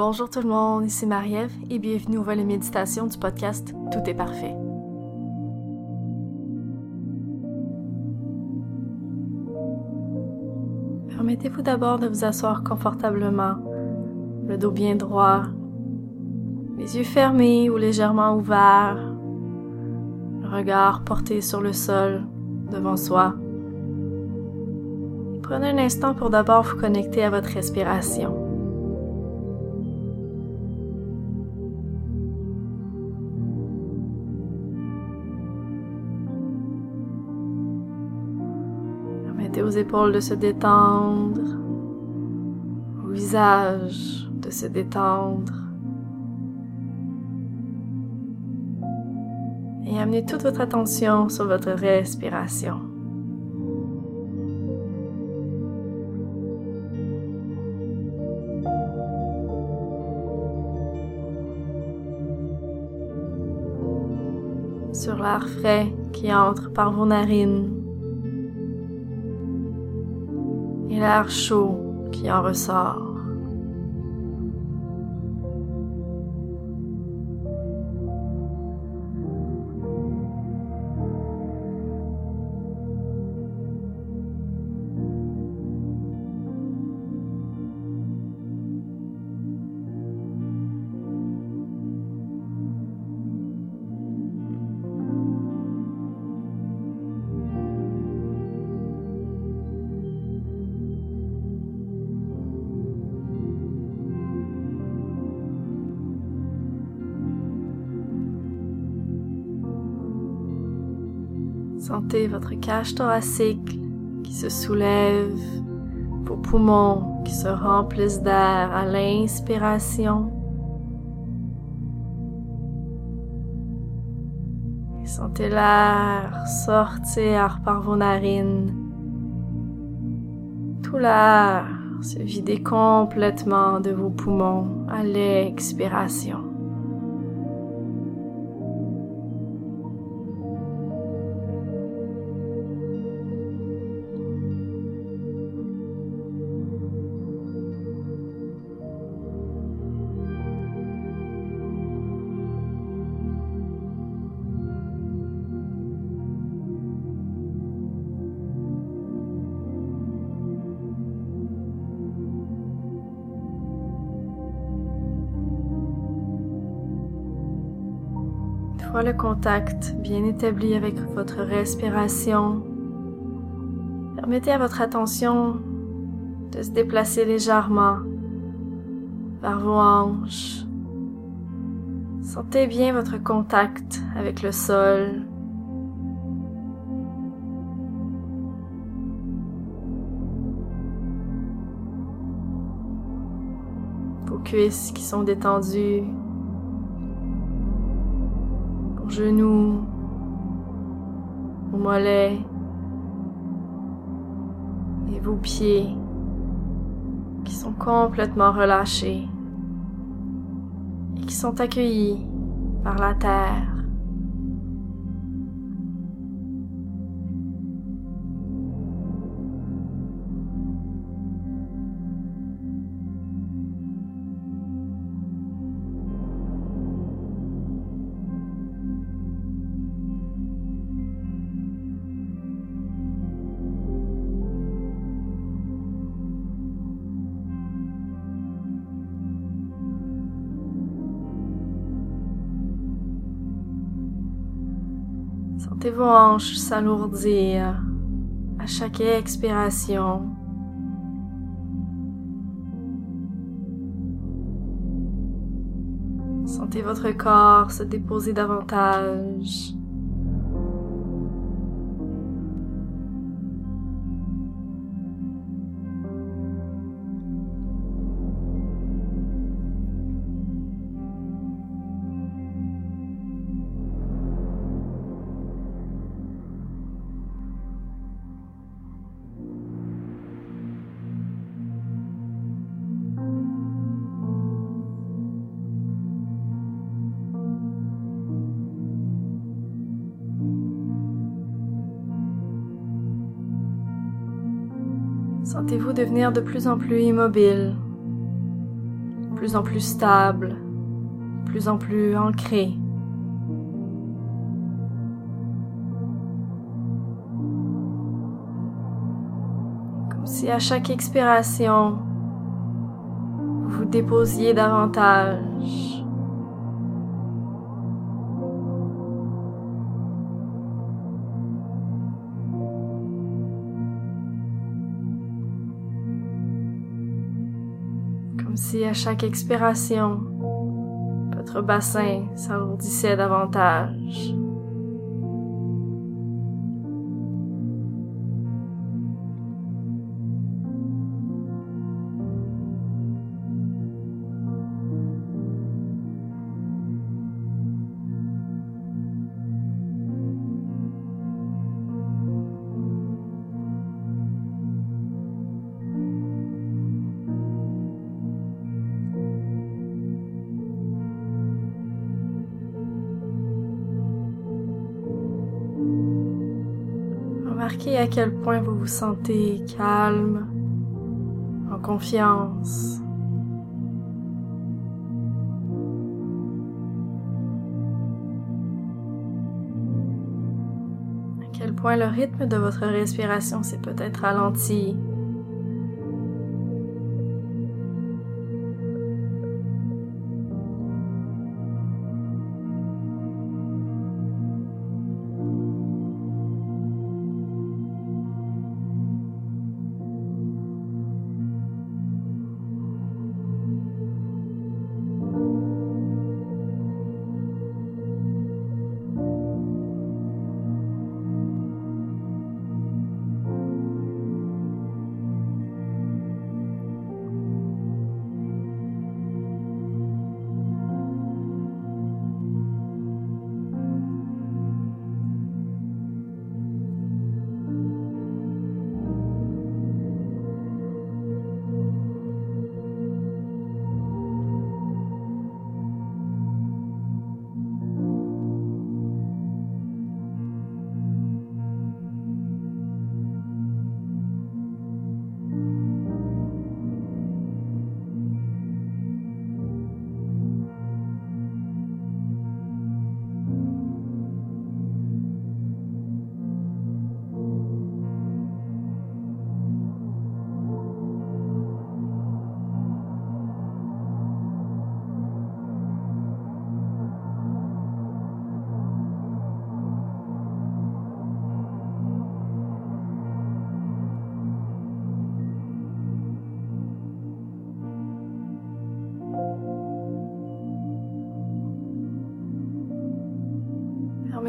Bonjour tout le monde, ici Marie-Ève et bienvenue au volet méditation du podcast Tout est parfait. Permettez-vous d'abord de vous asseoir confortablement, le dos bien droit, les yeux fermés ou légèrement ouverts, le regard porté sur le sol devant soi. Prenez un instant pour d'abord vous connecter à votre respiration. Aux épaules de se détendre, au visage de se détendre. Et amenez toute votre attention sur votre respiration. sur l'air frais qui entre par vos narines l'air chaud qui en ressort. Sentez votre cage thoracique qui se soulève, vos poumons qui se remplissent d'air à l'inspiration. Sentez l'air sortir par vos narines. Tout l'air se vider complètement de vos poumons à l'expiration. Fois le contact bien établi avec votre respiration, permettez à votre attention de se déplacer légèrement vers vos hanches. Sentez bien votre contact avec le sol. Vos cuisses qui sont détendues genoux, vos mollets et vos pieds qui sont complètement relâchés et qui sont accueillis par la terre. Sentez vos hanches s'alourdir à chaque expiration. Sentez votre corps se déposer davantage. Sentez-vous devenir de plus en plus immobile, plus en plus stable, plus en plus ancré? Comme si à chaque expiration, vous vous déposiez davantage si à chaque expiration, votre bassin s'alourdissait davantage. Remarquez à quel point vous vous sentez calme, en confiance. À quel point le rythme de votre respiration s'est peut-être ralenti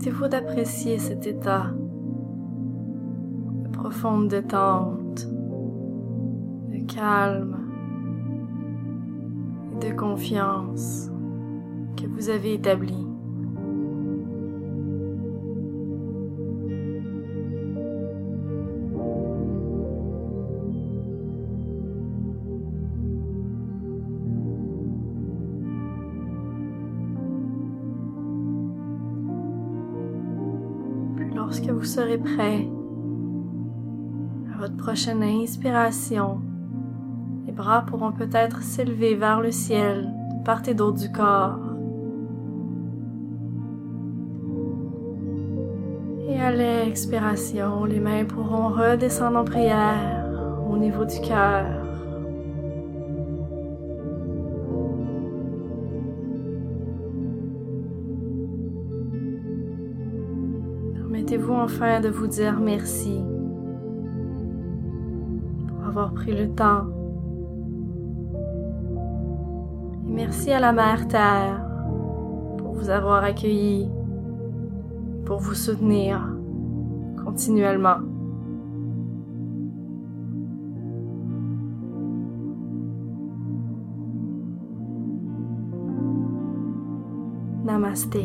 Permettez-vous d'apprécier cet état de profonde détente, de calme et de confiance que vous avez établi? Serez prêt à votre prochaine inspiration, les bras pourront peut-être s'élever vers le ciel de part et d'autre du corps. Et à l'expiration, les mains pourront redescendre en prière au niveau du cœur. Permettez-vous enfin de vous dire merci pour avoir pris le temps. Et merci à la Mère Terre pour vous avoir accueilli, pour vous soutenir continuellement. Namaste.